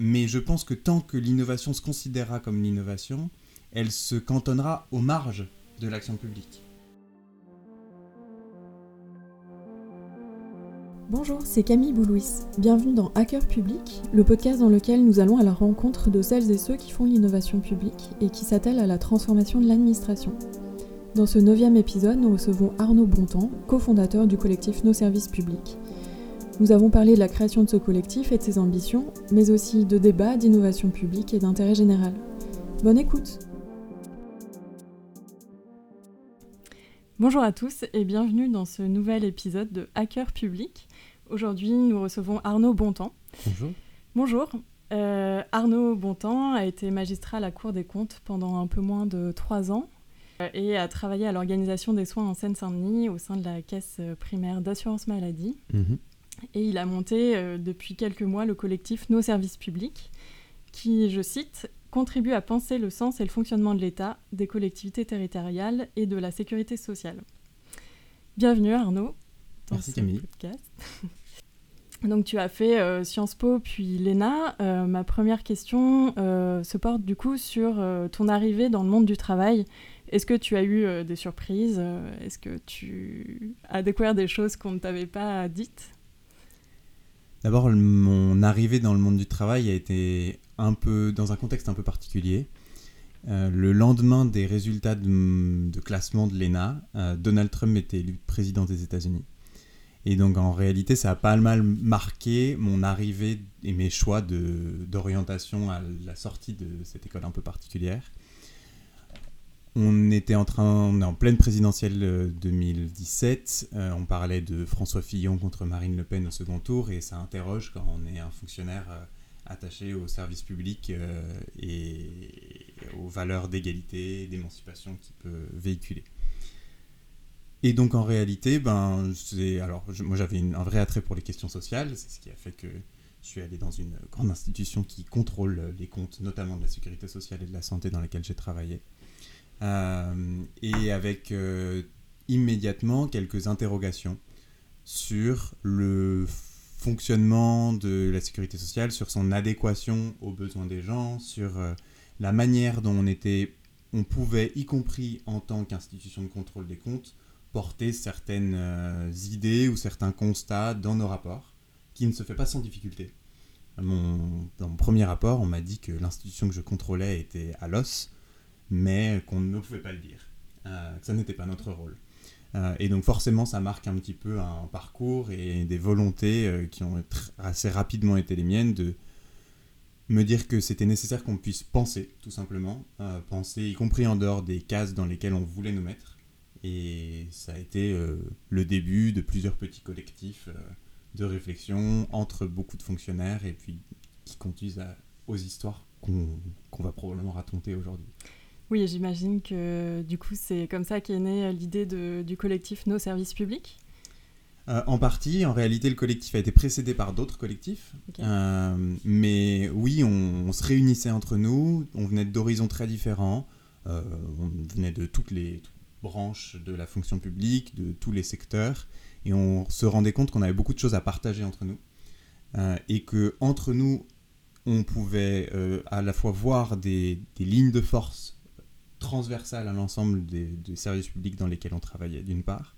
mais je pense que tant que l'innovation se considérera comme l'innovation, elle se cantonnera aux marges de l'action publique. Bonjour, c'est Camille Boulouis. Bienvenue dans Hacker Public, le podcast dans lequel nous allons à la rencontre de celles et ceux qui font l'innovation publique et qui s'attellent à la transformation de l'administration. Dans ce neuvième épisode, nous recevons Arnaud Bontemps, cofondateur du collectif Nos Services Publics. Nous avons parlé de la création de ce collectif et de ses ambitions, mais aussi de débats, d'innovation publique et d'intérêt général. Bonne écoute Bonjour à tous et bienvenue dans ce nouvel épisode de Hacker Public. Aujourd'hui, nous recevons Arnaud Bontemps. Bonjour. Bonjour. Euh, Arnaud Bontemps a été magistrat à la Cour des comptes pendant un peu moins de trois ans euh, et a travaillé à l'organisation des soins en Seine-Saint-Denis au sein de la caisse primaire d'assurance maladie. Mhm. Et il a monté euh, depuis quelques mois le collectif Nos services publics, qui, je cite, contribue à penser le sens et le fonctionnement de l'État, des collectivités territoriales et de la sécurité sociale. Bienvenue Arnaud dans Merci, ce podcast. Donc tu as fait euh, Sciences Po puis l'ENA. Euh, ma première question euh, se porte du coup sur ton arrivée dans le monde du travail. Est-ce que tu as eu des surprises? Est-ce que tu as découvert des choses qu'on ne t'avait pas dites? D'abord, mon arrivée dans le monde du travail a été un peu dans un contexte un peu particulier. le lendemain des résultats de, classement de l'ENA, Donald Trump était élu président des États-Unis. Et donc en réalité, ça a pas mal marqué mon arrivée et mes choix d'orientation à la sortie de cette école un peu particulière. On était en train, en pleine présidentielle 2017, euh, on parlait de François Fillon contre Marine Le Pen au second tour, et ça interroge quand on est un fonctionnaire euh, attaché au service public euh, et aux valeurs d'égalité, d'émancipation qu'il peut véhiculer. Et donc en réalité, ben, alors moi j'avais un vrai attrait pour les questions sociales, c'est ce qui a fait que je suis allé dans une grande institution qui contrôle les comptes, notamment de la sécurité sociale et de la santé dans laquelle j'ai travaillé. Euh, et avec euh, immédiatement quelques interrogations sur le fonctionnement de la sécurité sociale, sur son adéquation aux besoins des gens, sur euh, la manière dont on était, on pouvait, y compris en tant qu'institution de contrôle des comptes, porter certaines idées ou certains constats dans nos rapports, qui ne se fait pas sans difficulté. Dans mon premier rapport, on m'a dit que l'institution que je contrôlais était à l'os, mais qu'on ne pouvait pas le dire, euh, que ça n'était pas notre rôle. Euh, et donc forcément, ça marque un petit peu un parcours et des volontés qui ont assez rapidement été les miennes de me dire que c'était nécessaire qu'on puisse penser, tout simplement, penser y compris en dehors des cases dans lesquelles on voulait nous mettre, et ça a été euh, le début de plusieurs petits collectifs euh, de réflexion entre beaucoup de fonctionnaires et puis qui conduisent aux histoires qu'on va probablement raconter aujourd'hui. Oui, j'imagine que du coup c'est comme ça qu'est née l'idée du collectif Nos services publics. Euh, en partie, en réalité, le collectif a été précédé par d'autres collectifs. mais oui, on, on, se réunissait entre nous, on venait d'horizons très différents, on venait de toutes les, branches de la fonction publique, de tous les secteurs, et on se rendait compte qu'on avait beaucoup de choses à partager entre nous, euh, et que entre nous, on pouvait euh, à la fois voir des, lignes de force transversales à l'ensemble des, services publics dans lesquels on travaillait, d'une part,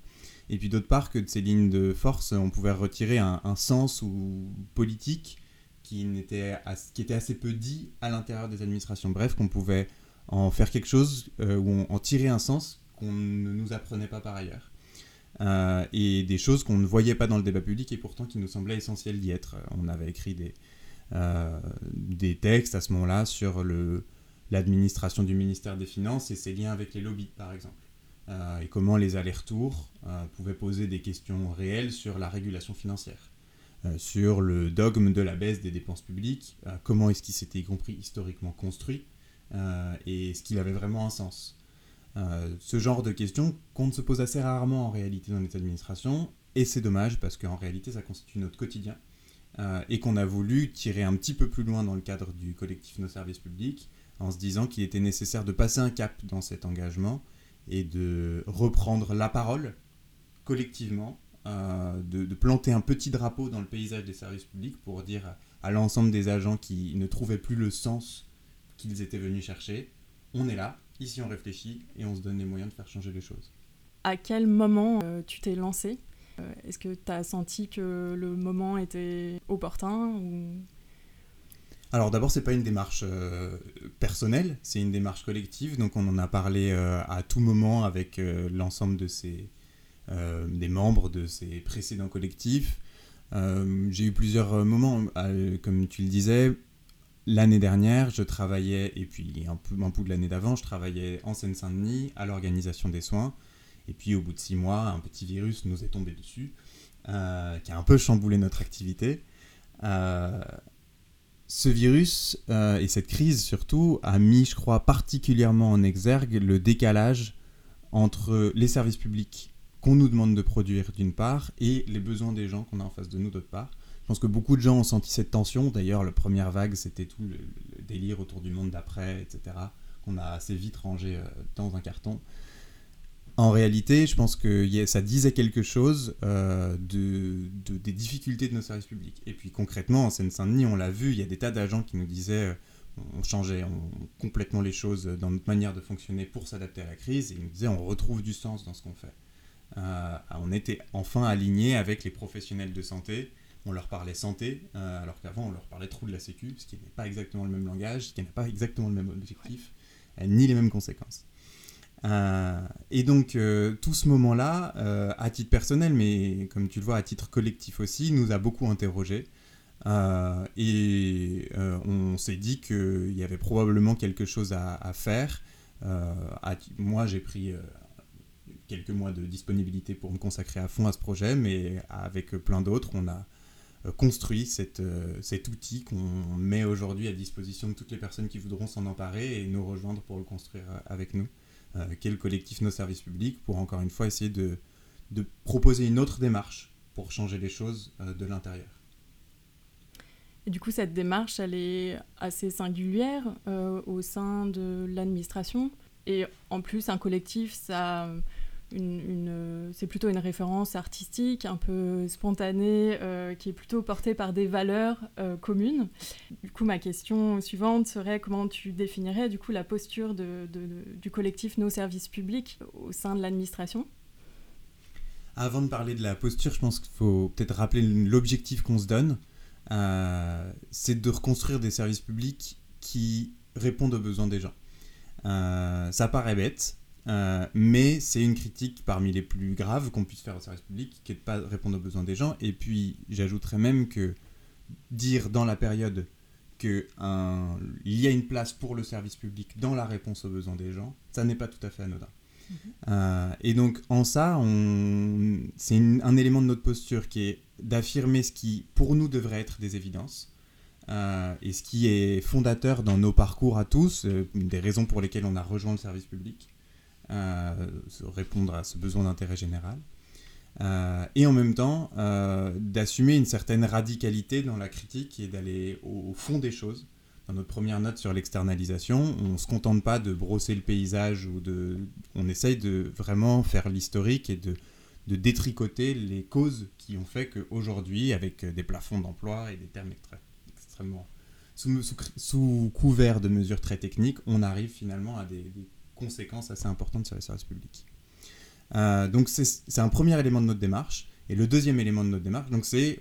et puis d'autre part que de ces lignes de force, on pouvait retirer un, sens ou politique qui, était, qui était assez peu dit à l'intérieur des administrations. Bref, qu'on pouvait en faire quelque chose euh, ou en tirer un sens qu'on ne nous apprenait pas par ailleurs. Euh, et des choses qu'on ne voyait pas dans le débat public et pourtant qui nous semblaient essentielles d'y être. On avait écrit des, euh, des textes à ce moment-là sur l'administration du ministère des Finances et ses liens avec les lobbies, par exemple. Euh, et comment les allers-retours pouvaient poser des questions réelles sur la régulation financière, sur le dogme de la baisse des dépenses publiques, comment est-ce qu'il s'était y compris historiquement construit, et est-ce qu'il avait vraiment un sens. Euh, ce genre de questions qu'on ne se pose assez rarement en réalité dans les administrations, et c'est dommage parce qu'en réalité ça constitue notre quotidien, euh, et qu'on a voulu tirer un petit peu plus loin dans le cadre du collectif Nos services publics, en se disant qu'il était nécessaire de passer un cap dans cet engagement et de reprendre la parole collectivement, euh, de, planter un petit drapeau dans le paysage des services publics pour dire à l'ensemble des agents qui ne trouvaient plus le sens qu'ils étaient venus chercher. On est là, ici on réfléchit et on se donne les moyens de faire changer les choses. À quel moment euh, tu t'es lancé? Euh, Est-ce que tu as senti que le moment était opportun ou... Alors d'abord, c'est pas une démarche euh, personnelle, c'est une démarche collective. Donc on en a parlé à tout moment avec l'ensemble de ces des membres de ces précédents collectifs. J'ai eu plusieurs moments, comme tu le disais, L'année dernière, je travaillais, et puis un peu, un peu de l'année d'avant, je travaillais en Seine-Saint-Denis à l'organisation des soins. Et puis au bout de six mois, un petit virus nous est tombé dessus, euh, qui a un peu chamboulé notre activité. Euh, ce virus euh, et cette crise surtout a mis, je crois, particulièrement en exergue le décalage entre les services publics qu'on nous demande de produire d'une part et les besoins des gens qu'on a en face de nous d'autre part. Je pense que beaucoup de gens ont senti cette tension. D'ailleurs, la première vague, c'était tout le, délire autour du monde d'après, etc., qu'on a assez vite rangé euh, dans un carton. En réalité, je pense que ça disait quelque chose euh, de, des difficultés de nos services publics. Et puis concrètement, en Seine-Saint-Denis, on l'a vu, il y a des tas d'agents qui nous disaient euh, on changeait complètement les choses dans notre manière de fonctionner pour s'adapter à la crise, et ils nous disaient on retrouve du sens dans ce qu'on fait. on était enfin alignés avec les professionnels de santé on leur parlait santé, euh, alors qu'avant on leur parlait trop de la sécu, ce qui n'est pas exactement le même langage, ce qui n'a pas exactement le même objectif, euh, ni les mêmes conséquences. Euh, et donc tout ce moment-là, à titre personnel, mais comme tu le vois à titre collectif aussi, nous a beaucoup interrogés. et on s'est dit qu'il y avait probablement quelque chose à, faire. moi, j'ai pris quelques mois de disponibilité pour me consacrer à fond à ce projet, mais avec plein d'autres, on a euh, construit euh, cet outil qu'on met aujourd'hui à disposition de toutes les personnes qui voudront s'en emparer et nous rejoindre pour le construire euh, avec nous, est le collectif Nos Services Publics, pour encore une fois essayer de, proposer une autre démarche pour changer les choses de l'intérieur. Et du coup, cette démarche, elle est assez singulière au sein de l'administration. Et en plus, un collectif, ça c'est plutôt une référence artistique, un peu spontanée, euh, qui est plutôt portée par des valeurs euh, communes. Du coup, ma question suivante serait comment tu définirais du coup la posture du collectif Nos Services Publics au sein de l'administration? Avant de parler de la posture, je pense qu'il faut peut-être rappeler l'objectif qu'on se donne. Euh, c'est de reconstruire des services publics qui répondent aux besoins des gens. ça paraît bête, euh, mais c'est une critique parmi les plus graves qu'on puisse faire au service public, qui est de ne pas répondre aux besoins des gens. Et puis, j'ajouterais même que dire dans la période qu'il y a une place pour le service public dans la réponse aux besoins des gens, ça n'est pas tout à fait anodin. Mhm. Euh, et donc, en ça, c'est un élément de notre posture qui est d'affirmer ce qui, pour nous, devrait être des évidences. Euh, et ce qui est fondateur dans nos parcours à tous, une des raisons pour lesquelles on a rejoint le service public, répondre à ce besoin d'intérêt général. Euh, et en même temps euh, d'assumer une certaine radicalité dans la critique et d'aller au, fond des choses. Dans notre première note sur l'externalisation, on ne se contente pas de brosser le paysage ou de, on essaye de vraiment faire l'historique et de, détricoter les causes qui ont fait qu'aujourd'hui, avec des plafonds d'emploi et des termes extrêmement sous, couvert de mesures très techniques, on arrive finalement à des conséquences assez importantes sur les services publics. Euh, donc c'est un premier élément de notre démarche. Et le deuxième élément de notre démarche, donc c'est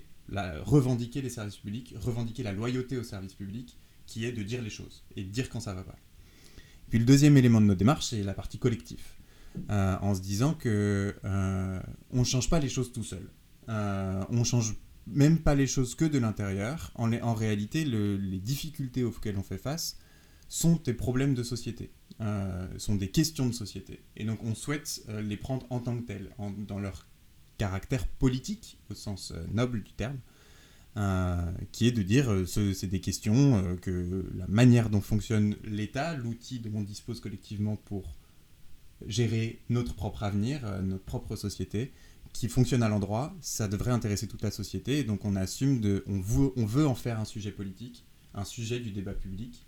revendiquer les services publics, revendiquer la loyauté aux services publics, qui est de dire les choses et de dire quand ça va pas. Puis le deuxième élément de notre démarche, c'est la partie collective, euh, en se disant que euh, on change pas les choses tout seul. Euh, on change même pas les choses que de l'intérieur. En, réalité, les difficultés auxquelles on fait face sont des problèmes de société. Euh, sont des questions de société. Et donc on souhaite euh, les prendre en tant que telles, dans leur caractère politique, au sens euh, noble du terme, qui est de dire ce, c'est des questions que la manière dont fonctionne l'État, l'outil dont on dispose collectivement pour gérer notre propre avenir, notre propre société, qui fonctionne à l'endroit, ça devrait intéresser toute la société. Et donc on assume de, on veut, on veut en faire un sujet politique, un sujet du débat public,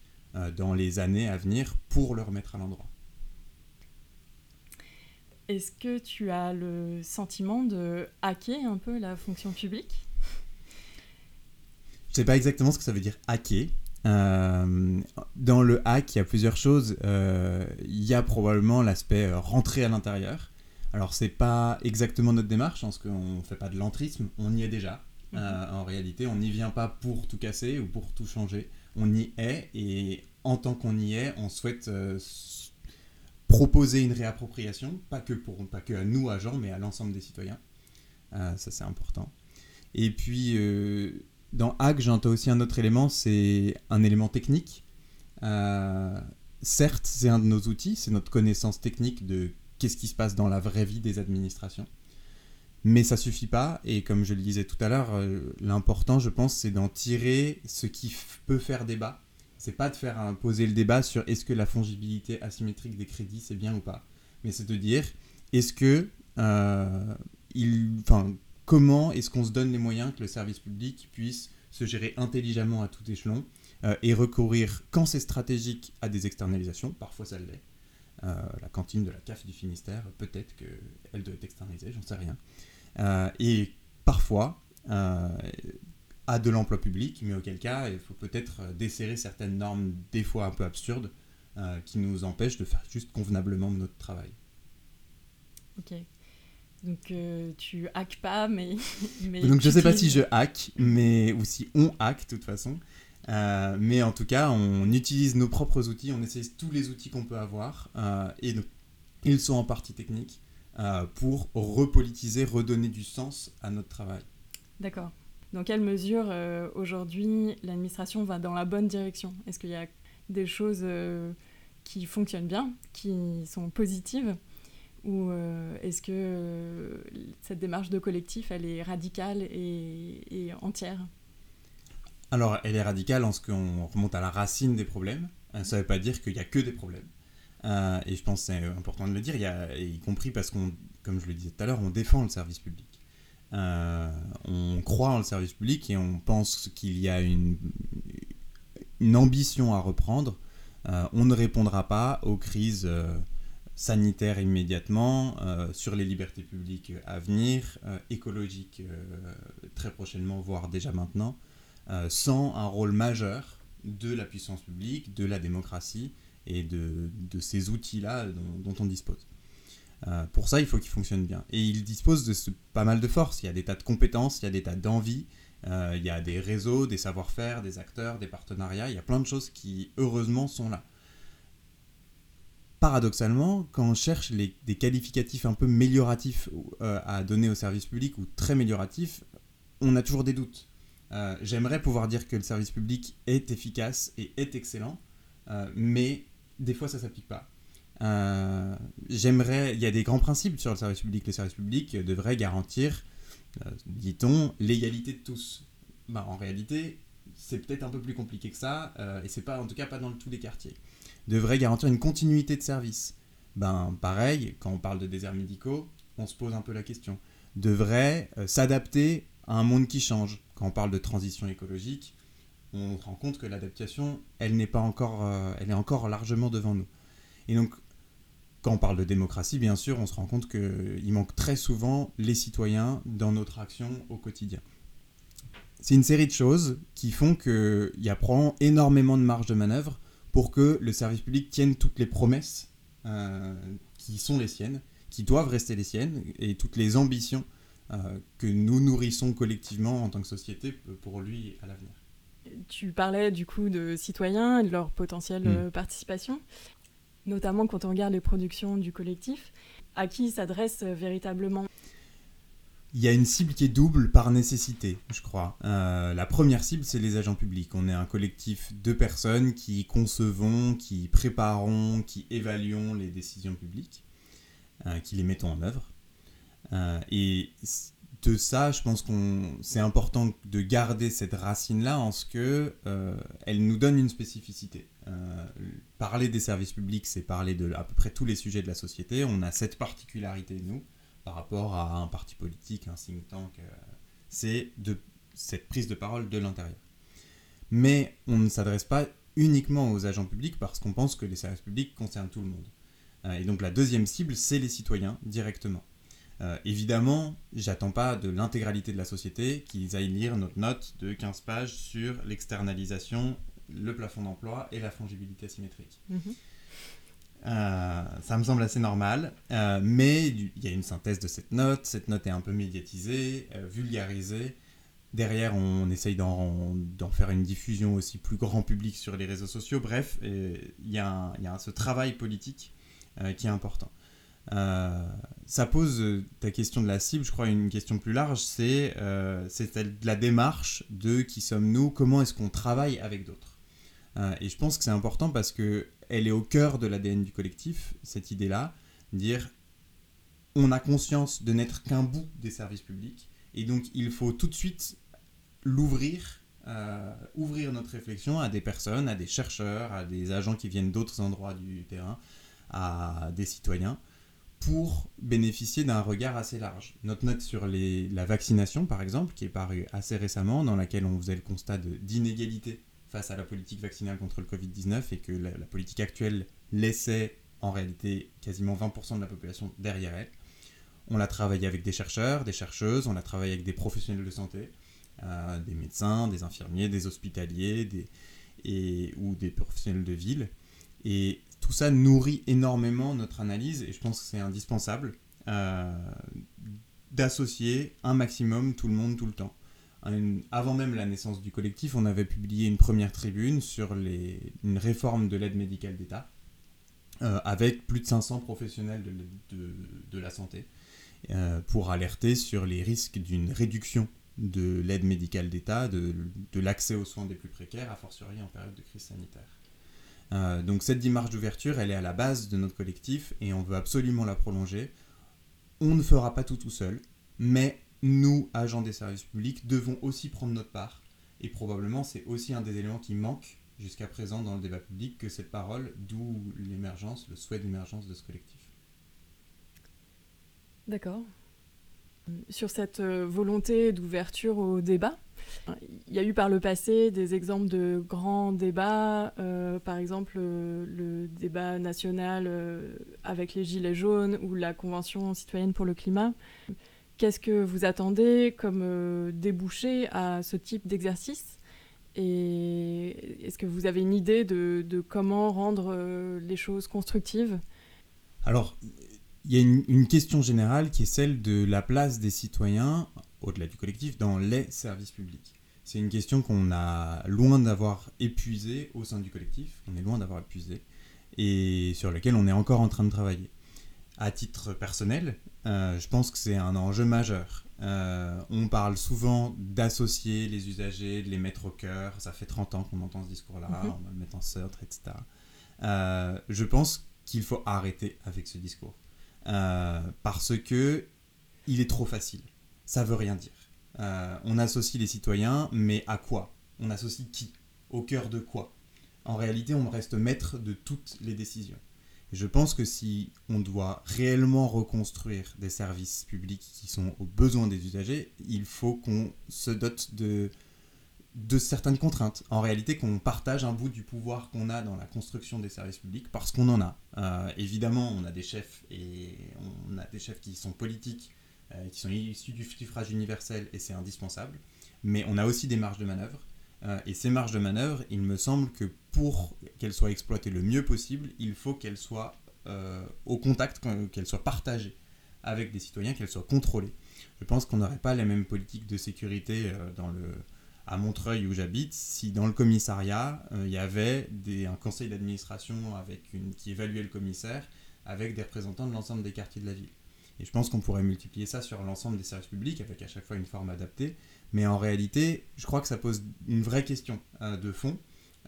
dans les années à venir pour le remettre à l'endroit. Est-ce que tu as le sentiment de hacker un peu la fonction publique? Je sais pas exactement ce que ça veut dire hacker. Euh, dans le hack, il y a plusieurs choses. Euh, il y a probablement l'aspect euh, rentrer à l'intérieur. Alors, c'est pas exactement notre démarche, parce qu'on fait pas de l'entrisme, on y est déjà. Mhm. en réalité, on n'y vient pas pour tout casser ou pour tout changer. On y est, et en tant qu'on y est, on souhaite proposer une réappropriation, pas que, à nous, agents, mais à l'ensemble des citoyens. ça, c'est important. Et puis, dans Hack, j'entends aussi un autre élément, c'est un élément technique. Euh, certes, c'est un de nos outils, c'est notre connaissance technique de qu'est-ce qui se passe dans la vraie vie des administrations. Mais ça suffit pas, et comme je le disais tout à l'heure, euh, l'important, je pense, c'est d'en tirer ce qui peut faire débat. C'est pas de faire poser le débat sur est-ce que la fongibilité asymétrique des crédits c'est bien ou pas, mais c'est de dire est-ce que euh, comment est-ce qu'on se donne les moyens que le service public puisse se gérer intelligemment à tout échelon euh, et recourir, quand c'est stratégique, à des externalisations, parfois ça l'est. Euh, la cantine de la CAF du Finistère, peut-être qu'elle doit être externalisée, j'en sais rien. Euh, et parfois, à de l'emploi public, mais auquel cas, il faut peut-être desserrer certaines normes, des fois un peu absurdes, qui nous empêchent de faire juste convenablement notre travail. Ok. Donc euh, tu hackes pas, mais. mais Donc je sais pas si je hack, mais ou si on hack de toute façon. Euh, mais en tout cas, on utilise nos propres outils, on essaie tous les outils qu'on peut avoir, euh, et ils sont en partie techniques, pour repolitiser, redonner du sens à notre travail. D'accord. Dans quelle mesure aujourd'hui l'administration va dans la bonne direction? Est-ce qu'il y a des choses qui fonctionnent bien, qui sont positives? Ou euh, est-ce que euh, cette démarche de collectif, elle est radicale et, entière? Alors, elle est radicale en ce qu'on remonte à la racine des problèmes. Euh, ça ne veut pas dire qu'il n'y a que des problèmes. Et je pense que c'est important de le dire, y, compris parce qu'on, comme je le disais tout à l'heure, on défend le service public. on croit en le service public et on pense qu'il y a une, ambition à reprendre. on ne répondra pas aux crises sanitaire immédiatement, euh, sur les libertés publiques à venir, euh, écologiques euh, très prochainement, voire déjà maintenant, sans un rôle majeur de la puissance publique, de la démocratie et de, ces outils-là dont, on dispose. pour ça, il faut qu'ils fonctionnent bien. Et ils disposent de pas mal de forces. Il y a des tas de compétences, il y a des tas d'envies, il y a des réseaux, des savoir-faire, des acteurs, des partenariats. Il y a plein de choses qui, heureusement, sont là paradoxalement, quand on cherche des qualificatifs un peu mélioratifs euh, à donner au service public ou très mélioratifs, on a toujours des doutes. Euh, j'aimerais pouvoir dire que le service public est efficace et est excellent, euh, mais des fois ça s'applique pas. J'aimerais, il y a des grands principes sur le service public. Le service public devrait garantir, dit-on, l'égalité de tous. Bah, en réalité, c'est peut-être un peu plus compliqué que ça, et c'est pas, en tout cas, pas dans tous les quartiers devrait garantir une continuité de service. Ben pareil, quand on parle de déserts médicaux, on se pose un peu la question. Devrait euh, s'adapter à un monde qui change. Quand on parle de transition écologique, on se rend compte que l'adaptation, euh, elle est encore largement devant nous. Et donc, quand on parle de démocratie, bien sûr, on se rend compte qu'il manque très souvent les citoyens dans notre action au quotidien. C'est une série de choses qui font qu'il y a probablement énormément de marge de manœuvre pour que le service public tienne toutes les promesses euh, qui sont les siennes, qui doivent rester les siennes, et toutes les ambitions euh, que nous nourrissons collectivement en tant que société pour lui à l'avenir. Tu parlais du coup de citoyens et de leur potentielle mm. participation, notamment quand on regarde les productions du collectif. À qui s'adresse véritablement? Il y a une cible qui est double par nécessité, je crois. Euh, la première cible, c'est les agents publics. On est un collectif de personnes qui concevons, qui préparons, qui évaluons les décisions publiques, euh, qui les mettons en œuvre. Euh, et de ça, je pense qu'on c'est important de garder cette racine-là en ce que elle nous donne une spécificité. parler des services publics, c'est parler de à peu près tous les sujets de la société. On a cette particularité nous par rapport à un parti politique, un think tank. Euh, c'est de cette prise de parole de l'intérieur. Mais on ne s'adresse pas uniquement aux agents publics parce qu'on pense que les services publics concernent tout le monde. Euh, et donc la deuxième cible, c'est les citoyens directement. Euh, évidemment, j'attends pas de l'intégralité de la société qu'ils aillent lire notre note de 15 pages sur l'externalisation, le plafond d'emploi et la fongibilité asymétrique. Mhm. Euh, ça me semble assez normal, euh, mais il y a une synthèse de cette note, cette note est un peu médiatisée, vulgarisée. Derrière, on, essaye d'en faire une diffusion aussi plus grand public sur les réseaux sociaux. Bref, il y, a ce travail politique qui est important. Euh, ça pose euh, ta question de la cible, je crois, une question plus large, c'est euh, la démarche de qui sommes-nous, comment est-ce qu'on travaille avec d'autres. Euh, et je pense que c'est important parce que elle est au cœur de l'ADN du collectif, cette idée-là, dire on a conscience de n'être qu'un bout des services publics, et donc il faut tout de suite l'ouvrir, ouvrir notre réflexion à des personnes, à des chercheurs, à des agents qui viennent d'autres endroits du terrain, à des citoyens pour bénéficier d'un regard assez large. Notre note sur la vaccination, par exemple, qui est parue assez récemment, dans laquelle on faisait le constat d'inégalité face à la politique vaccinale contre le Covid-19 et que la, politique actuelle laissait en réalité quasiment 20% de la population derrière elle. On l'a travaillé avec des chercheurs, des chercheuses, on l'a travaillé avec des professionnels de santé, euh, des médecins, des infirmiers, des hospitaliers ou des professionnels de ville. Et tout ça nourrit énormément notre analyse et je pense que c'est indispensable euh, d'associer un maximum tout le monde tout le temps. avant même la naissance du collectif, on avait publié une première tribune sur une réforme de l'aide médicale d'État euh, avec plus de 500 professionnels de, la santé euh, pour alerter sur les risques d'une réduction de l'aide médicale d'État, de, de l'accès aux soins des plus précaires, a fortiori en période de crise sanitaire. Euh, donc cette démarche d'ouverture, elle est à la base de notre collectif et on veut absolument la prolonger. On ne fera pas tout tout seul, mais nous, agents des services publics, devons aussi prendre notre part. Et probablement, c'est aussi un des éléments qui manque jusqu'à présent dans le débat public que cette parole, d'où l'émergence, le souhait d'émergence de ce collectif. D'accord. Sur cette euh, volonté d'ouverture au débat, il y a eu par le passé des exemples de grands débats, euh, par exemple euh, le débat national avec les Gilets jaunes ou la Convention citoyenne pour le climat. Qu'est-ce que vous attendez comme débouché à ce type d'exercice? Et est-ce que vous avez une idée de, de comment rendre les choses constructives? Alors, il y a une, une, question générale qui est celle de la place des citoyens au-delà du collectif, dans les services publics. C'est une question qu'on a loin d'avoir épuisée au sein du collectif, on est loin d'avoir épuisé, et sur laquelle on est encore en train de travailler. À titre personnel, euh, je pense que c'est un enjeu majeur. Euh, on parle souvent d'associer les usagers, de les mettre au cœur. Ça fait 30 ans qu'on entend ce discours-là, mhm. on va le mettre en centre, etc. Euh, je pense qu'il faut arrêter avec ce discours. Parce que il est trop facile ça veut rien dire. Euh, on associe les citoyens, mais à quoi? On associe qui? Au cœur de quoi? En réalité, on reste maître de toutes les décisions. je pense que si on doit réellement reconstruire des services publics qui sont aux besoins des usagers, il faut qu'on se dote de, de certaines contraintes. En réalité, qu'on partage un bout du pouvoir qu'on a dans la construction des services publics parce qu'on en a. Euh, évidemment, on a des chefs et on a des chefs qui sont politiques euh, qui sont issus du suffrage universel et c'est indispensable. Mais on a aussi des marges de manœuvre. Euh, et ces marges de manœuvre, il me semble que pour qu'elles soient exploitées le mieux possible, il faut qu'elles soient au contact, qu'elles soient partagées avec des citoyens, qu'elles soient contrôlées. Je pense qu'on n'aurait pas les mêmes politiques de sécurité dans le, à Montreuil où j'habite si dans le commissariat il y avait un conseil d'administration qui évaluait le commissaire avec des représentants de l'ensemble des quartiers de la ville. Et je pense qu'on pourrait multiplier ça sur l'ensemble des services publics avec à chaque fois une forme adaptée. Mais en réalité, je crois que ça pose une vraie question euh, de fond.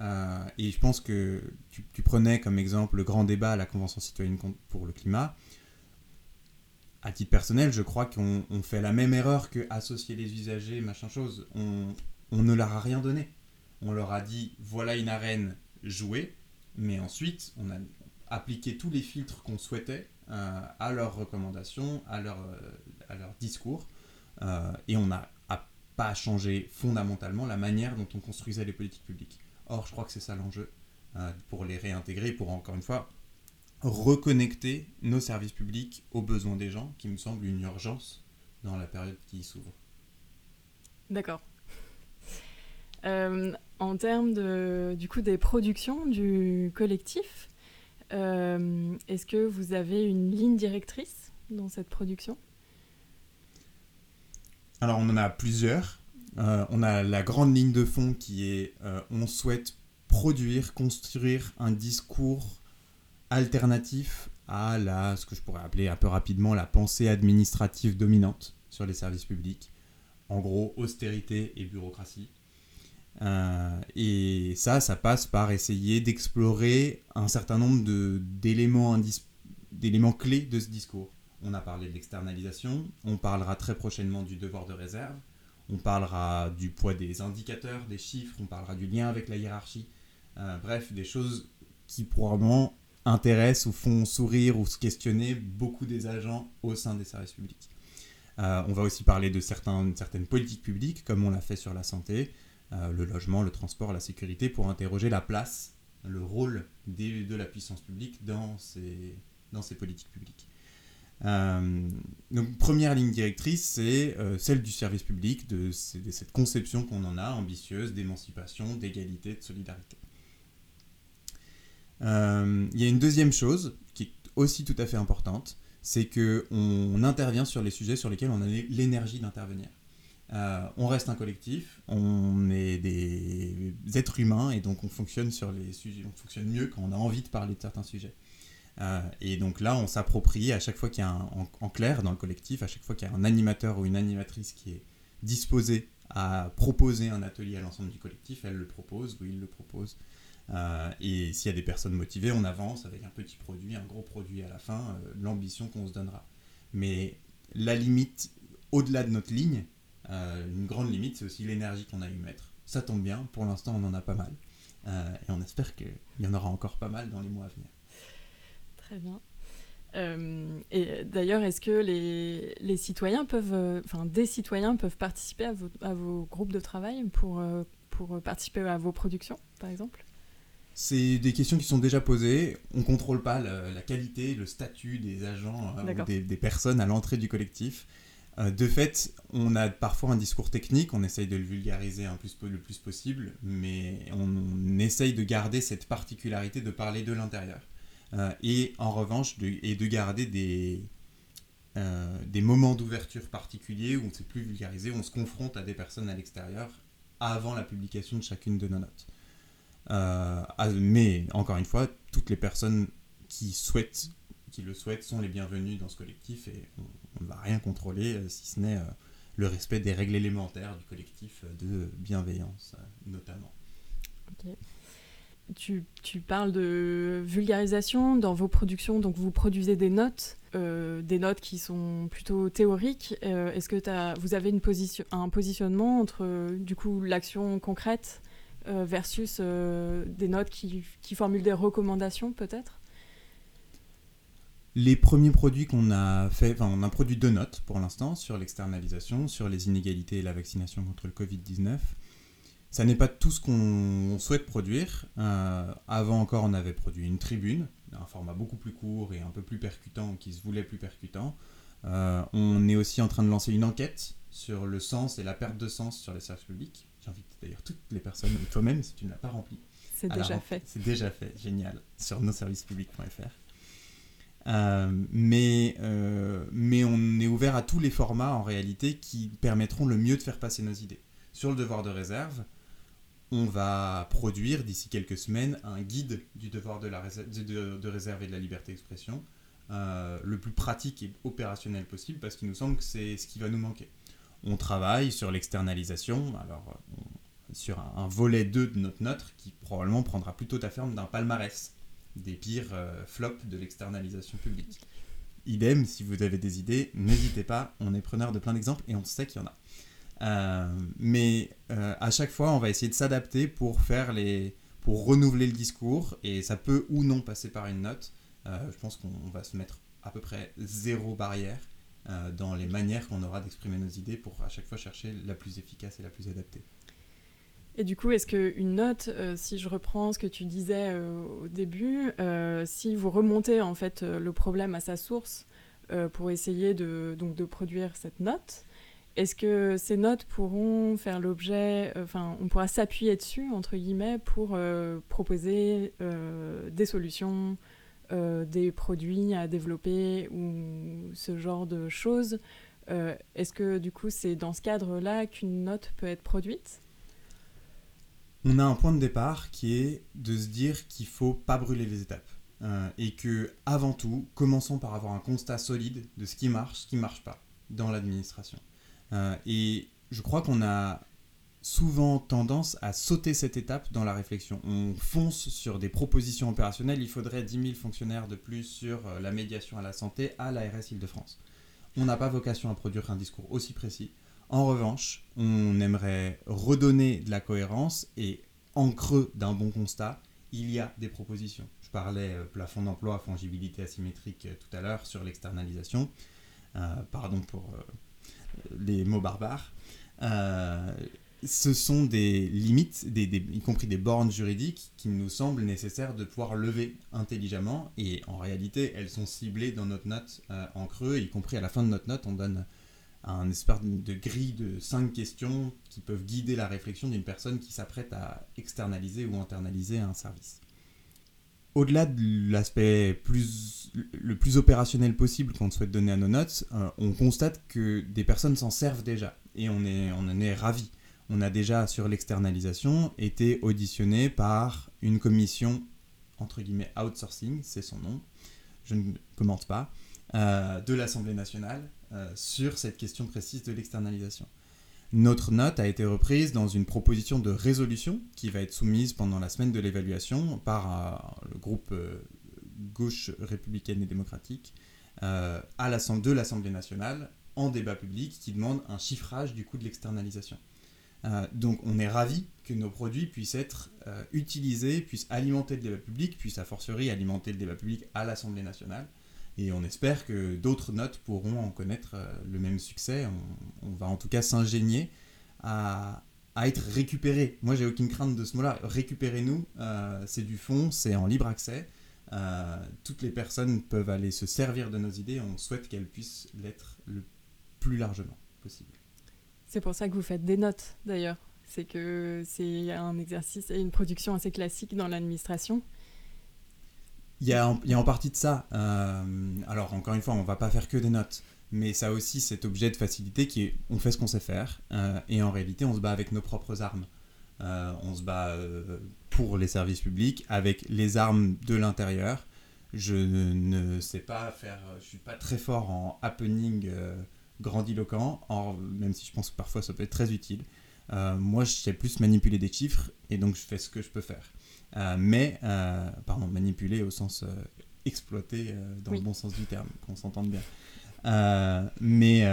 Euh, et je pense que tu, prenais comme exemple le grand débat à la Convention citoyenne pour le climat. À titre personnel, je crois qu'on fait la même erreur que associer les usagers, machin chose. On ne leur a rien donné. On leur a dit voilà une arène, jouée. Mais ensuite, on a appliqué tous les filtres qu'on souhaitait euh, à leurs recommandations, à leur, euh, à leur discours, euh, et on n'a pas changé fondamentalement la manière dont on construisait les politiques publiques. Or, je crois que c'est ça l'enjeu pour les réintégrer, pour encore une fois reconnecter nos services publics aux besoins des gens, qui me semble une urgence dans la période qui s'ouvre. D'accord. Euh, en termes de, du coup des productions du collectif, euh, est-ce que vous avez une ligne directrice dans cette production? Alors on en a plusieurs. Euh, on a la grande ligne de fond qui est on souhaite produire, construire un discours alternatif à la, ce que je pourrais appeler un peu rapidement la pensée administrative dominante sur les services publics. En gros, austérité et bureaucratie. Euh, et ça, ça passe par essayer d'explorer un certain nombre d'éléments clés de ce discours. On a parlé de l'externalisation, on parlera très prochainement du devoir de réserve, on parlera du poids des indicateurs, des chiffres, on parlera du lien avec la hiérarchie. Euh, bref, des choses qui probablement intéressent ou font sourire ou se questionner beaucoup des agents au sein des services publics. Euh, on va aussi parler de certaines politiques publiques, comme on l'a fait sur la santé, le logement, le transport, la sécurité, pour interroger la place, le rôle de la puissance publique dans ces, politiques publiques. Euh, donc, première ligne directrice, c'est celle du service public, de, cette conception qu'on en a, ambitieuse, d'émancipation, d'égalité, de solidarité. Euh, il y a une deuxième chose qui est aussi tout à fait importante, c'est que on intervient sur les sujets sur lesquels on a l'énergie d'intervenir. Euh, on reste un collectif, on est des êtres humains et donc on fonctionne sur les sujets, on fonctionne mieux quand on a envie de parler de certains sujets. Euh, et donc là, on s'approprie à chaque fois qu'il y a un, en, clair dans le collectif, à chaque fois qu'il y a un animateur ou une animatrice qui est disposé à proposer un atelier à l'ensemble du collectif, elle le propose ou il le propose. Euh, et s'il y a des personnes motivées, on avance avec un petit produit, un gros produit à la fin, l'ambition qu'on se donnera. Mais la limite, au-delà de notre ligne, euh, une grande limite, c'est aussi l'énergie qu'on a eu mettre. Ça tombe bien, pour l'instant on en a pas mal. et on espère qu'il y en aura encore pas mal dans les mois à venir. Très bien. et d'ailleurs, est-ce que les, les, citoyens peuvent, enfin des citoyens peuvent participer à vos, à vos groupes de travail pour, pour participer à vos productions, par exemple? C'est des questions qui sont déjà posées. On ne contrôle pas la, qualité, le statut des agents euh, ou des, personnes à l'entrée du collectif. Euh, de fait, on a parfois un discours technique, on essaye de le vulgariser le plus possible, mais on, essaye de garder cette particularité de parler de l'intérieur. Euh, et en revanche, de, garder des, des moments d'ouverture particuliers où on ne sait plus vulgariser, où on se confronte à des personnes à l'extérieur avant la publication de chacune de nos notes. Euh, mais encore une fois, toutes les personnes qui souhaitent, qui le souhaitent, sont les bienvenues dans ce collectif et on ne va rien contrôler euh, si ce n'est euh, le respect des règles élémentaires du collectif de bienveillance, notamment. Tu, parles de vulgarisation dans vos productions, donc vous produisez des notes, des notes qui sont plutôt théoriques. Est-ce que as, vous avez une position, un positionnement entre du coup l'action concrète euh, versus euh, des notes qui, formulent des recommandations peut-être? Les premiers produits qu'on a fait, enfin on a produit deux notes pour l'instant sur l'externalisation, sur les inégalités et la vaccination contre le Covid-19. Ça n'est pas tout ce qu'on souhaite produire. Euh, avant encore, on avait produit une tribune, un format beaucoup plus court et un peu plus percutant, qui se voulait plus percutant. on est aussi en train de lancer une enquête sur le sens et la perte de sens sur les services publics. J'invite d'ailleurs toutes les personnes, et toi-même si tu ne l'as pas rempli. C'est déjà fait. C'est déjà fait, génial, sur nosservicespublics.fr. Euh, mais, euh, mais on est ouvert à tous les formats en réalité qui permettront le mieux de faire passer nos idées. Sur le devoir de réserve, on va produire d'ici quelques semaines un guide du devoir de, la réserve, et de la liberté d'expression, euh, le plus pratique et opérationnel possible parce qu'il nous semble que c'est ce qui va nous manquer on travaille sur l'externalisation, alors sur un, volet 2 de notre note qui probablement prendra plutôt ta ferme d'un palmarès des pires euh, flops de l'externalisation publique. Idem, si vous avez des idées, n'hésitez pas, on est preneur de plein d'exemples et on sait qu'il y en a. Euh, mais à chaque fois, on va essayer de s'adapter pour faire les, pour renouveler le discours et ça peut ou non passer par une note. je pense qu'on va se mettre à peu près zéro barrière euh, dans les manières qu'on aura d'exprimer nos idées pour à chaque fois chercher la plus efficace et la plus adaptée. Et du coup, est-ce qu'une note, euh, si je reprends ce que tu disais euh, au début, euh, si vous remontez en fait le problème à sa source pour essayer de, donc, de produire cette note, est-ce que ces notes pourront faire l'objet, enfin, on pourra s'appuyer dessus, entre guillemets, pour proposer des solutions, des produits à développer ou ce genre de choses Est-ce que du coup, c'est dans ce cadre-là qu'une note peut être produite? On a un point de départ qui est de se dire qu'il faut pas brûler les étapes. Euh, et que, avant tout, commençons par avoir un constat solide de ce qui marche, ce qui marche pas dans l'administration. Euh, et je crois qu'on a souvent tendance à sauter cette étape dans la réflexion. On fonce sur des propositions opérationnelles. Il faudrait 10 000 fonctionnaires de plus sur euh, la médiation à la santé à l'ARS Île-de-France. On n'a pas vocation à produire un discours aussi précis. En revanche, on aimerait redonner de la cohérence et en creux d'un bon constat, il y a des propositions. Je parlais euh, plafond d'emploi, fongibilité asymétrique euh, tout à l'heure sur l'externalisation. Euh, pardon pour les mots barbares. ce sont des limites, y compris des bornes juridiques, qui nous semblent nécessaires de pouvoir lever intelligemment. Et en réalité, elles sont ciblées dans notre note en creux, y compris à la fin de notre note, on donne un espèce de grille de cinq questions qui peuvent guider la réflexion d'une personne qui s'apprête à externaliser ou internaliser un service. Au-delà de l'aspect le plus opérationnel possible qu'on souhaite donner à nos notes, euh, on constate que des personnes s'en servent déjà et on, on en est ravis. On a déjà, sur l'externalisation, été auditionné par une commission, entre guillemets, outsourcing, c'est son nom, je ne commente pas, euh, de l'Assemblée nationale, euh, sur cette question précise de l'externalisation. Notre note a été reprise dans une proposition de résolution qui va être soumise pendant la semaine de l'évaluation par euh, le groupe gauche républicaine et démocratique à de l'Assemblée nationale en débat public qui demande un chiffrage du coût de l'externalisation. donc on est ravi que nos produits puissent être utilisés, puissent alimenter le débat public, puissent a fortiori alimenter le débat public à l'Assemblée nationale. Et on espère que d'autres notes pourront en connaître euh, le même succès. On, va en tout cas s'ingénier à, être récupéré. Moi, j'ai aucune crainte de ce mot-là. Récupérez-nous, euh, c'est du fond, c'est en libre accès. Euh, toutes les personnes peuvent aller se servir de nos idées. On souhaite qu'elles puissent l'être le plus largement possible. C'est pour ça que vous faites des notes, d'ailleurs. C'est que c'est un exercice et une production assez classique dans l'administration. Il y, a en, partie de ça. Euh, alors, encore une fois, on va pas faire que des notes, mais ça aussi cet objet de facilité qui est on fait ce qu'on sait faire, euh, et en réalité, on se bat avec nos propres armes. Euh, on se bat pour les services publics avec les armes de l'intérieur. Je ne sais pas faire, je suis pas très fort en happening grandiloquent, même si je pense que parfois ça peut être très utile. moi, je sais plus manipuler des chiffres, et donc je fais ce que je peux faire. Euh, mais, euh, pardon, manipuler au sens euh, exploité dans le bon sens du terme, qu'on s'entende bien. mais,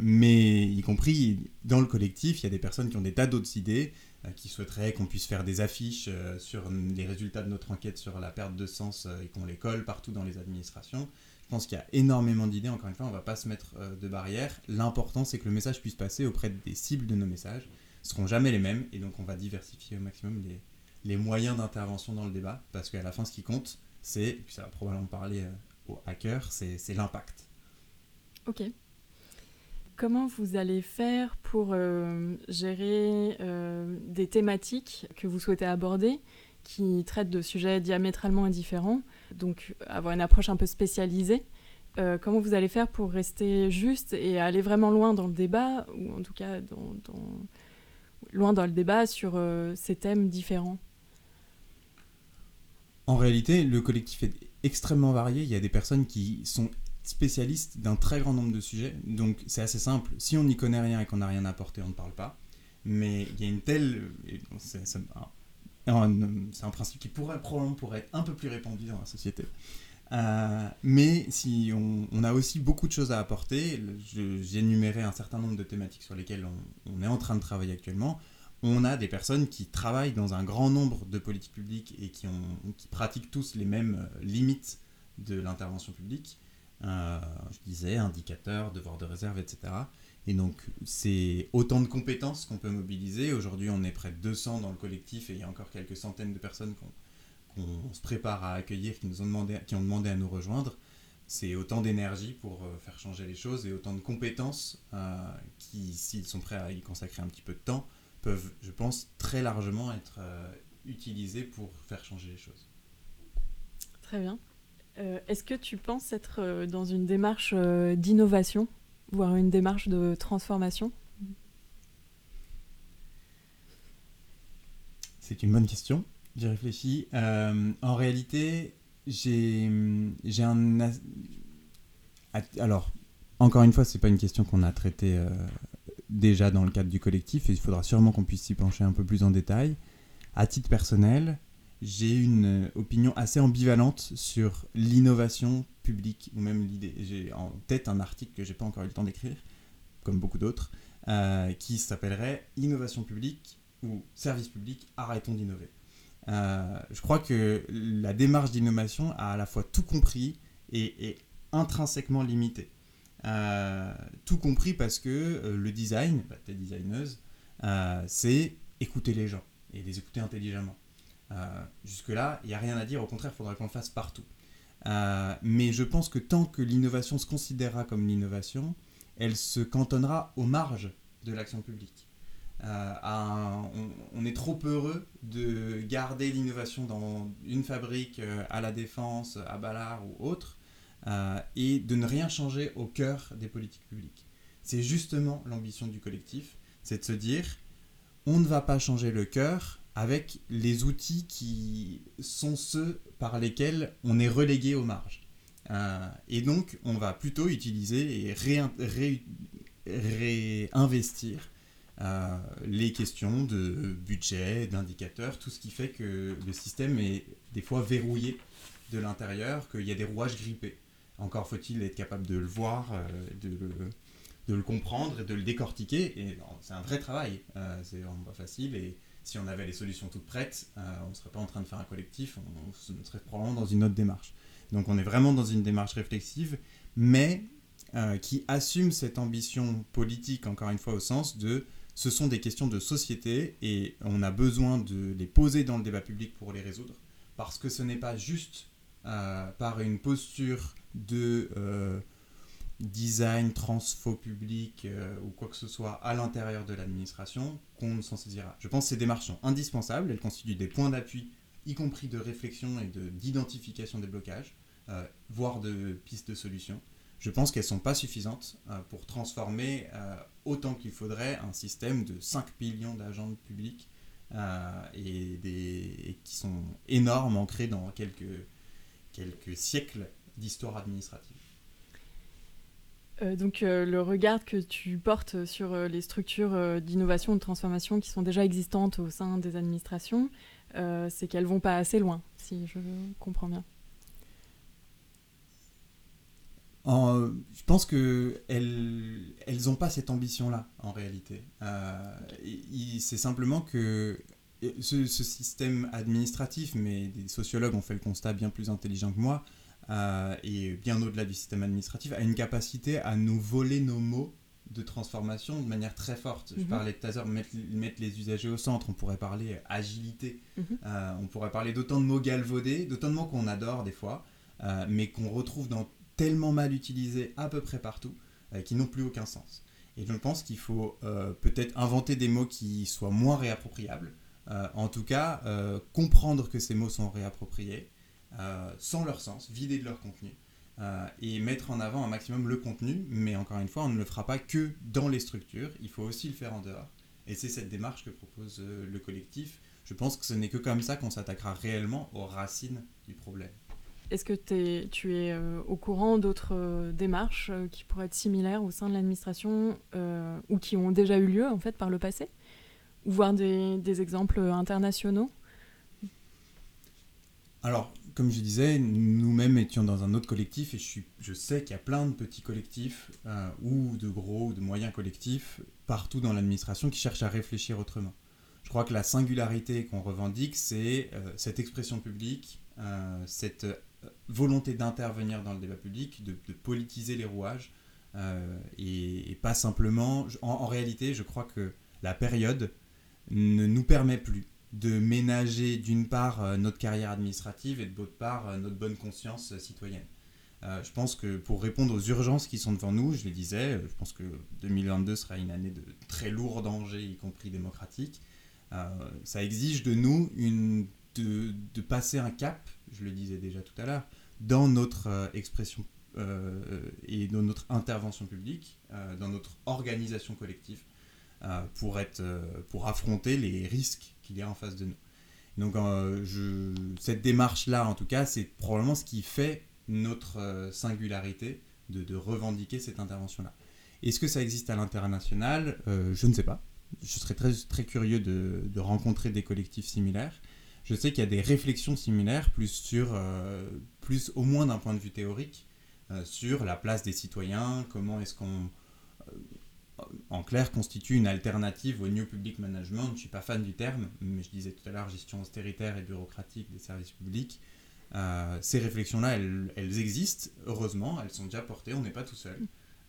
mais y compris dans le collectif, il y a des personnes qui ont des tas d'autres idées, qui souhaiteraient qu'on puisse faire des affiches sur les résultats de notre enquête sur la perte de sens et qu'on les colle partout dans les administrations. Je pense qu'il y a énormément d'idées, encore une fois, on ne va pas se mettre de barrière. L'important, c'est que le message puisse passer auprès des cibles de nos messages. Ce ne seront jamais les mêmes, et donc on va diversifier au maximum les, les moyens d'intervention dans le débat, parce qu'à la fin, ce qui compte, c'est, ça va probablement parler euh, aux hackers, c'est l'impact. Ok. Comment vous allez faire pour euh, gérer euh, des thématiques que vous souhaitez aborder qui traitent de sujets diamétralement différents, donc avoir une approche un peu spécialisée comment vous allez faire pour rester juste et aller vraiment loin dans le débat, ou en tout cas loin dans le débat sur ces thèmes différents? En réalité, le collectif est extrêmement varié. Il y a des personnes qui sont spécialistes d'un très grand nombre de sujets. Donc c'est assez simple. Si on n'y connaît rien et qu'on n'a rien à apporter, on ne parle pas. Mais il y a une telle... C'est un, principe qui pourrait probablement pourrait être un peu plus répandu dans la société. Euh, mais si on, a aussi beaucoup de choses à apporter, j'ai énuméré un certain nombre de thématiques sur lesquelles on, est en train de travailler actuellement on a des personnes qui travaillent dans un grand nombre de politiques publiques et qui, pratiquent tous les mêmes euh, limites de l'intervention publique. je disais, indicateurs, devoirs de réserve, etc. Et donc, c'est autant de compétences qu'on peut mobiliser. Aujourd'hui, on est près de 200 dans le collectif et il y a encore quelques centaines de personnes qu'on se prépare à accueillir, qui, nous ont, demandé, qui ont demandé à nous rejoindre. C'est autant d'énergie pour euh, faire changer les choses et autant de compétences euh, qui, s'ils sont prêts à y consacrer un petit peu de temps, peuvent, je pense, très largement être euh, utilisées pour faire changer les choses. Très bien. Est-ce que tu penses être dans une démarche d'innovation voire une démarche de transformation? C'est une bonne question. J'y réfléchis. Euh, en réalité, j'ai un. Alors, encore une fois, c'est pas une question qu'on a traitée euh, déjà dans le cadre du collectif et il faudra sûrement qu'on puisse s'y pencher un peu plus en détail. À titre personnel, j'ai une opinion assez ambivalente sur l'innovation publique, ou même l'idée. J'ai en tête un article que j'ai pas encore eu le temps d'écrire, comme beaucoup d'autres, euh, qui s'appellerait Innovation publique ou Service public, arrêtons d'innover. Euh, je crois que la démarche d'innovation a à la fois tout compris et est intrinsèquement limitée. Euh, tout compris parce que le design, bah, t'es designeuse, c'est écouter les gens et les écouter intelligemment. Euh, jusque-là, il n'y a rien à dire, au contraire, il faudrait qu'on le fasse partout. Euh, mais je pense que tant que l'innovation se considérera comme l'innovation, elle se cantonnera aux marges de l'action publique. Euh, on, est trop heureux de garder l'innovation dans une fabrique à la défense, à Ballard ou autre, et de ne rien changer au cœur des politiques publiques. C'est justement l'ambition du collectif, c'est de se dire, on ne va pas changer le cœur, avec les outils qui sont ceux par lesquels on est relégué aux marges. Euh, et donc, on va plutôt utiliser et réinvestir euh, les questions de budget, d'indicateurs, tout ce qui fait que le système est des fois verrouillé de l'intérieur, qu'il y a des rouages grippés. Encore faut-il être capable de le voir, euh, de, le, comprendre et de le décortiquer. Et c'est un vrai travail. c'est vraiment pas facile. Et si on avait les solutions toutes prêtes, euh, on ne serait pas en train de faire un collectif, on, serait probablement dans une autre démarche. Donc on est vraiment dans une démarche réflexive, mais euh, qui assume cette ambition politique, encore une fois, au sens de ce sont des questions de société et on a besoin de les poser dans le débat public pour les résoudre, parce que ce n'est pas juste euh, par une posture de design, transfo public euh, ou quoi que ce soit à l'intérieur de l'administration qu'on s'en saisira. Je pense que ces démarches sont indispensables, elles constituent des points d'appui, y compris de réflexion et d'identification des blocages, euh, voire de pistes de solutions. Je pense qu'elles ne sont pas suffisantes euh, pour transformer autant qu'il faudrait un système de 5 millions d'agents publics et, et qui sont énormes, ancrés dans quelques, quelques siècles d'histoire administrative. Euh, donc euh, le regard que tu portes sur euh, les structures d'innovation ou de transformation qui sont déjà existantes au sein des administrations, c'est qu'elles vont pas assez loin, si je comprends bien. je pense que elles n'ont pas cette ambition-là en réalité. c'est simplement que ce, ce, système administratif, mais des sociologues ont fait le constat bien plus intelligent que moi, euh, et bien au-delà du système administratif, a une capacité à nous voler nos mots de transformation de manière très forte. Je mhm. parlais tout à l'heure, mettre, les usagers au centre, on pourrait parler agilité, mhm. euh, on pourrait parler d'autant de mots galvaudés, d'autant de mots qu'on adore des fois, euh, mais qu'on retrouve dans tellement mal utilisés à peu près partout, qui n'ont plus aucun sens. Et je pense qu'il faut peut-être inventer des mots qui soient moins réappropriables, en tout cas comprendre que ces mots sont réappropriés, euh, sans leur sens, vider de leur contenu. Euh, et mettre en avant un maximum le contenu, mais encore une fois, on ne le fera pas que dans les structures, il faut aussi le faire en dehors. Et c'est cette démarche que propose euh, le collectif. Je pense que ce n'est que comme ça qu'on s'attaquera réellement aux racines du problème. Est-ce que es, tu es au courant d'autres démarches qui pourraient être similaires au sein de l'administration ou qui ont déjà eu lieu en fait par le passé? Ou voir des, des exemples internationaux? Alors, comme je disais, nous-mêmes étions dans un autre collectif et je, suis, je sais qu'il y a plein de petits collectifs euh, ou de gros ou de moyens collectifs partout dans l'administration qui cherchent à réfléchir autrement. Je crois que la singularité qu'on revendique, c'est euh, cette expression publique, euh, cette volonté d'intervenir dans le débat public, de, politiser les rouages, et, pas simplement... en réalité, je crois que la période ne nous permet plus de ménager d'une part euh, notre carrière administrative et d'autre part euh, notre bonne conscience euh, citoyenne. je pense que pour répondre aux urgences qui sont devant nous, je le disais, je pense que 2022 sera une année de très lourds dangers, y compris démocratiques. ça exige de nous une, de, passer un cap, je le disais déjà tout à l'heure, dans notre expression et dans notre intervention publique, dans notre organisation collective. Pour, être, pour affronter les risques qu'il y a en face de nous. Donc euh, cette démarche-là, en tout cas, c'est probablement ce qui fait notre singularité de, revendiquer cette intervention-là. Est-ce que ça existe à l'international? Je ne sais pas. Je serais très, très curieux de, de rencontrer des collectifs similaires. Je sais qu'il y a des réflexions similaires, plus sur, plus au moins d'un point de vue théorique, sur la place des citoyens, comment est-ce qu'on en clair, constitue une alternative au New Public Management. Je ne suis pas fan du terme, mais je disais tout à l'heure gestion austéritaire et bureaucratique des services publics. Euh, ces réflexions-là, elles, existent, heureusement, elles sont déjà portées, on n'est pas tout seul.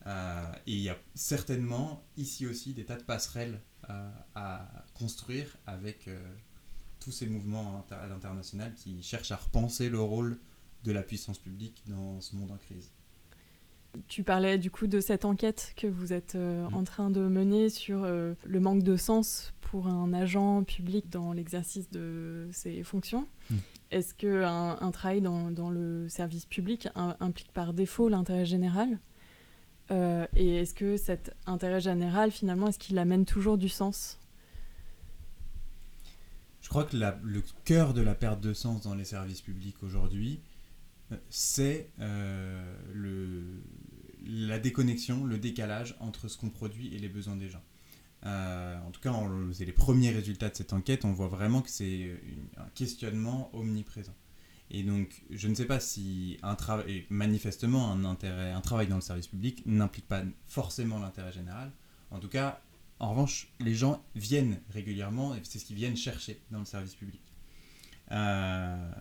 Euh, et il y a certainement ici aussi des tas de passerelles euh, à construire avec tous ces mouvements à l'international qui cherchent à repenser le rôle de la puissance publique dans ce monde en crise. Tu parlais du coup de cette enquête que vous êtes euh, mm. en train de mener sur euh, le manque de sens pour un agent public dans l'exercice de ses fonctions. Mm. Est-ce qu'un un travail dans, dans, le service public implique par défaut l'intérêt général? Euh, Et est-ce que cet intérêt général, finalement, est-ce qu'il amène toujours du sens? Je crois que le cœur de la perte de sens dans les services publics aujourd'hui, c'est le, la déconnexion, le décalage entre ce qu'on produit et les besoins des gens. Euh, en tout cas, les premiers résultats de cette enquête, on voit vraiment que c'est un questionnement omniprésent. Et donc, je ne sais pas si un travail, manifestement, un intérêt, un travail dans le service public n'implique pas forcément l'intérêt général. En tout cas, en revanche, les gens viennent régulièrement et c'est ce qu'ils viennent chercher dans le service public. Euh,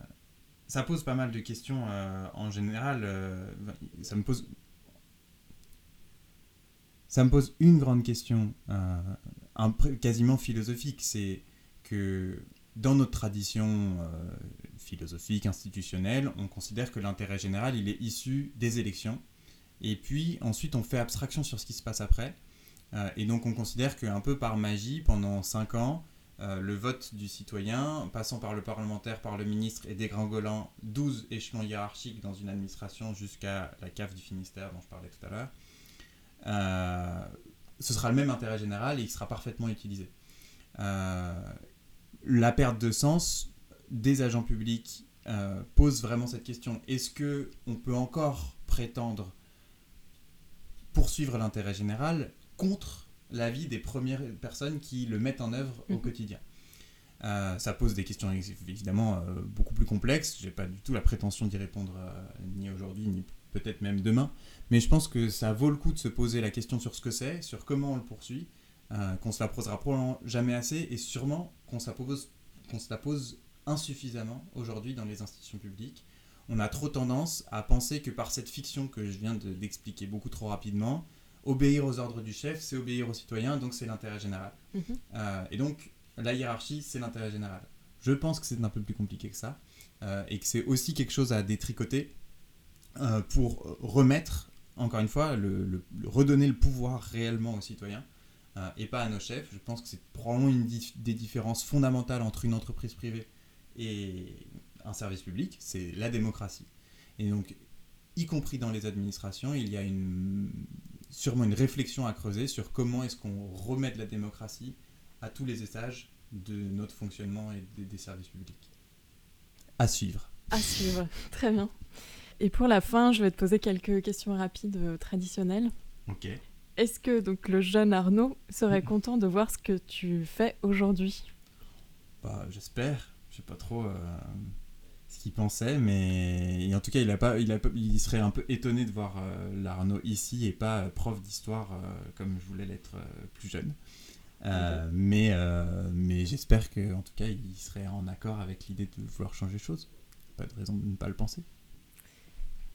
ça pose pas mal de questions euh, en général. ça me pose ça me pose une grande question, euh, quasiment philosophique, c'est que dans notre tradition euh, philosophique, institutionnelle, on considère que l'intérêt général, il est issu des élections, et puis ensuite on fait abstraction sur ce qui se passe après, euh, et donc on considère qu'un peu par magie, pendant cinq ans, le vote du citoyen, passant par le parlementaire, par le ministre et dégringolant 12 échelons hiérarchiques dans une administration jusqu'à la CAF du Finistère dont je parlais tout à l'heure, euh, ce sera le même intérêt général et il sera parfaitement utilisé. Euh, la perte de sens des agents publics euh, pose vraiment cette question. Est-ce que on peut encore prétendre poursuivre l'intérêt général contre l'avis des premières personnes qui le mettent en œuvre au mhm. quotidien ça pose des questions évidemment beaucoup plus complexes. Je n'ai pas du tout la prétention d'y répondre ni aujourd'hui ni peut-être même demain. Mais je pense que ça vaut le coup de se poser la question sur ce que c'est, sur comment on le poursuit, euh, qu'on se la posera probablement jamais assez et sûrement qu'on se, qu'on se la pose insuffisamment aujourd'hui dans les institutions publiques. On a trop tendance à penser que par cette fiction que je viens d'expliquer beaucoup trop rapidement, obéir aux ordres du chef, c'est obéir aux citoyens, donc c'est l'intérêt général. Mhm. Euh, et donc, la hiérarchie, c'est l'intérêt général. Je pense que c'est un peu plus compliqué que ça, euh, et que c'est aussi quelque chose à détricoter euh, pour remettre, encore une fois, le, redonner le pouvoir réellement aux citoyens et pas à nos chefs. Je pense que c'est probablement une des différences fondamentales entre une entreprise privée et un service public, c'est la démocratie. Et donc, y compris dans les administrations, il y a une, sûrement une réflexion à creuser sur comment est-ce qu'on remet de la démocratie à tous les étages de notre fonctionnement et des, des services publics. À suivre. À suivre, très bien. Et pour la fin, je vais te poser quelques questions rapides euh, traditionnelles. Ok. Est-ce que donc le jeune Arnaud serait mm. content de voir ce que tu fais aujourd'hui? Bah, j'espère. Je sais pas trop euh, qu'il pensait, mais en tout cas, il a pas, il a, il serait un peu étonné de voir euh, l'Arnaud ici et pas prof d'histoire comme je voulais l'être plus jeune. Mais, mais j'espère que, en tout cas, il serait en accord avec l'idée de vouloir changer les choses. Pas de raison de ne pas le penser.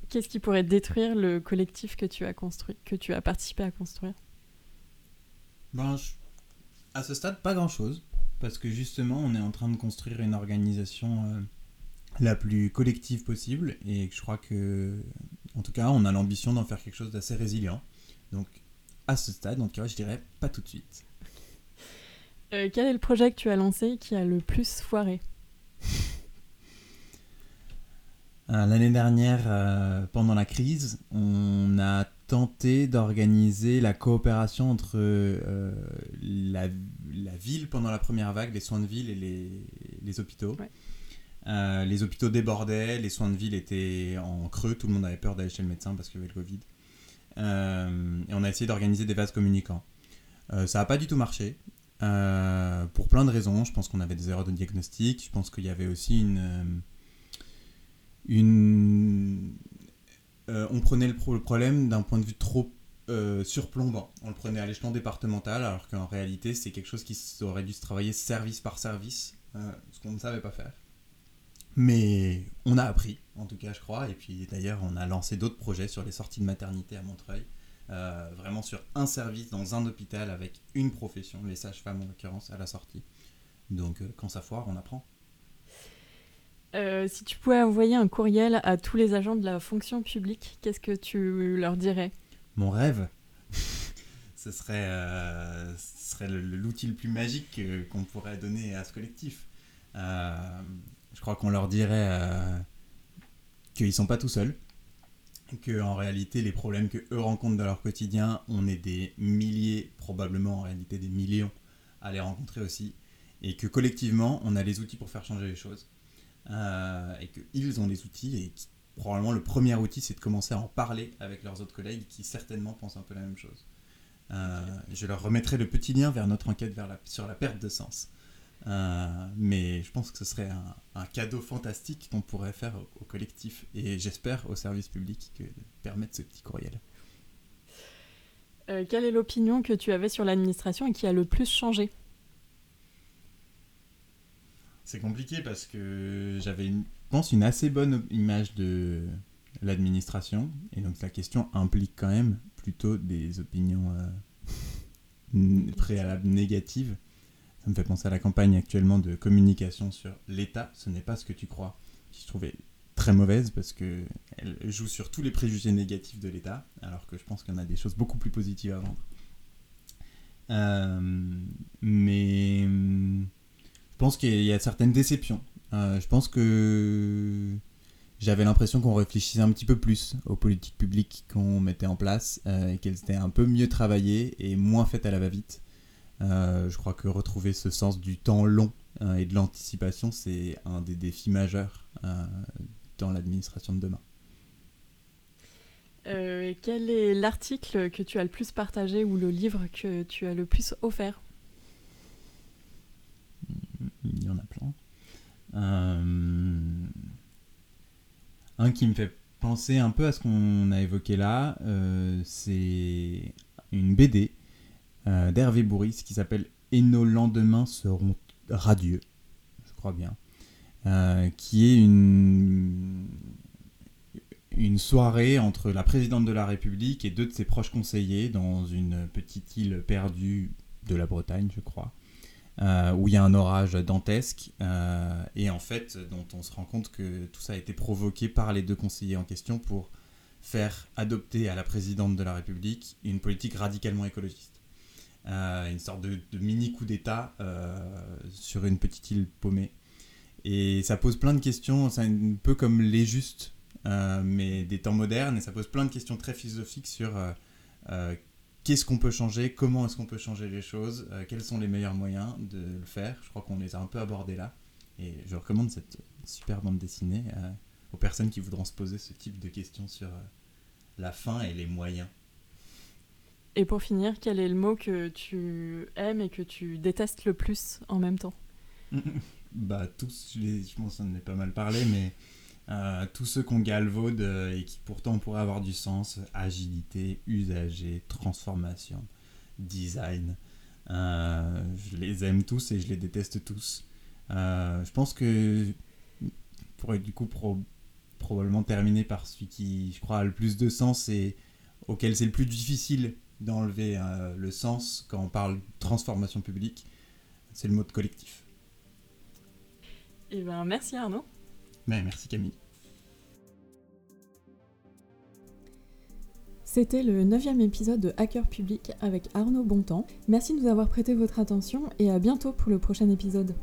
Qu'est-ce qui pourrait détruire le collectif que tu as construit, que tu as participé à construire? Ben, À ce stade, pas grand-chose. Parce que justement, on est en train de construire une organisation euh, la plus collective possible. Et je crois que, en tout cas, on a l'ambition d'en faire quelque chose d'assez résilient. Donc, à ce stade, en tout cas, je dirais pas tout de suite. Euh, quel est le projet que tu as lancé qui a le plus foiré? Euh, L'année dernière, euh, pendant la crise, on a tenté d'organiser la coopération entre la, ville pendant la première vague, les soins de ville et les, hôpitaux. Les hôpitaux débordaient, les soins de ville étaient en creux, tout le monde avait peur d'aller chez le médecin parce qu'il y avait le Covid. et on a essayé d'organiser des vases communicants. ça n'a pas du tout marché. Euh, pour plein de raisons. Je pense qu'on avait des erreurs de diagnostic. Je pense qu'il y avait aussi une. Euh, une euh, on prenait le, problème d'un point de vue trop surplombant. On le prenait à l'échelon départemental, alors qu'en réalité, c'est quelque chose qui aurait dû se travailler service par service, ce qu'on ne savait pas faire. Mais on a appris, en tout cas, je crois. Et puis d'ailleurs, on a lancé d'autres projets sur les sorties de maternité à Montreuil. Euh, vraiment sur un service dans un hôpital avec une profession, les sages-femmes en l'occurrence, à la sortie. Donc euh, quand ça foire, on apprend. Euh, si tu pouvais envoyer un courriel à tous les agents de la fonction publique, qu'est-ce que tu leur dirais? Mon rêve Ce serait, ce serait l'outil le, plus magique qu'on pourrait donner à ce collectif. Je crois qu'on leur dirait qu'ils ne sont pas tout seuls, que en réalité les problèmes que eux rencontrent dans leur quotidien, on est des milliers, probablement en réalité des millions à les rencontrer aussi, et que collectivement on a les outils pour faire changer les choses, euh, et qu'ils ont les outils, et probablement le premier outil c'est de commencer à en parler avec leurs autres collègues qui certainement pensent un peu la même chose. Euh, je leur remettrai le petit lien vers notre enquête vers la, sur la perte de sens. Euh, mais je pense que ce serait un, cadeau fantastique qu'on pourrait faire au, collectif et j'espère au service public que de permettre ce petit courriel. Euh, quelle est l'opinion que tu avais sur l'administration et qui a le plus changé? C'est compliqué parce que j'avais, je pense, une assez bonne image de l'administration et donc la question implique quand même plutôt des opinions euh, préalables négatives. Ça me fait penser à la campagne actuellement de communication sur l'État, ce n'est pas ce que tu crois, qui je trouvais très mauvaise parce que elle joue sur tous les préjugés négatifs de l'État, alors que je pense qu'on a des choses beaucoup plus positives à vendre. Euh, mais je pense qu'il y a certaines déceptions. Euh, je pense que j'avais l'impression qu'on réfléchissait un petit peu plus aux politiques publiques qu'on mettait en place, euh, et qu'elles étaient un peu mieux travaillées et moins faites à la va-vite. Euh, je crois que retrouver ce sens du temps long euh, et de l'anticipation, c'est un des défis majeurs euh, dans l'administration de demain. quel est l'article que tu as le plus partagé ou le livre que tu as le plus offert? Il y en a plein. Un qui me fait penser un peu à ce qu'on a évoqué là, c'est une BD euh, d'Hervé Bourris qui s'appelle Et nos lendemains seront radieux, je crois bien, euh, qui est une, soirée entre la présidente de la République et deux de ses proches conseillers dans une petite île perdue de la Bretagne, je crois. Euh, où il y a un orage dantesque, et en fait, dont on se rend compte que tout ça a été provoqué par les deux conseillers en question pour faire adopter à la présidente de la République une politique radicalement écologiste. Euh, une sorte de, mini coup d'État euh, sur une petite île paumée. Et ça pose plein de questions, c'est un peu comme les justes, euh, mais des temps modernes, et ça pose plein de questions très philosophiques sur qu'est-ce qu'on peut changer, comment est-ce qu'on peut changer les choses, quels sont les meilleurs moyens de le faire. Je crois qu'on les a un peu abordés là. Et je recommande cette super bande dessinée aux personnes qui voudront se poser ce type de questions sur la fin et les moyens et pour finir, quel est le mot que tu aimes et que tu détestes le plus en même temps? Bah tous, je pense qu'on en est pas mal parlé, mais euh, tous ceux qu'on galvaude euh, et qui pourtant pourraient avoir du sens, agilité, usager, transformation, design, euh, je les aime tous et je les déteste tous. je pense que pour du coup probablement terminer par celui qui, je crois, a le plus de sens et auquel c'est le plus difficile d'enlever euh, le sens quand on parle de transformation publique. C'est le mot de collectif. Eh ben, merci Arnaud. Ben, merci Camille. C'était le neuvième épisode de Hacker Public avec Arnaud Bontemps. Merci de nous avoir prêté votre attention et à bientôt pour le prochain épisode.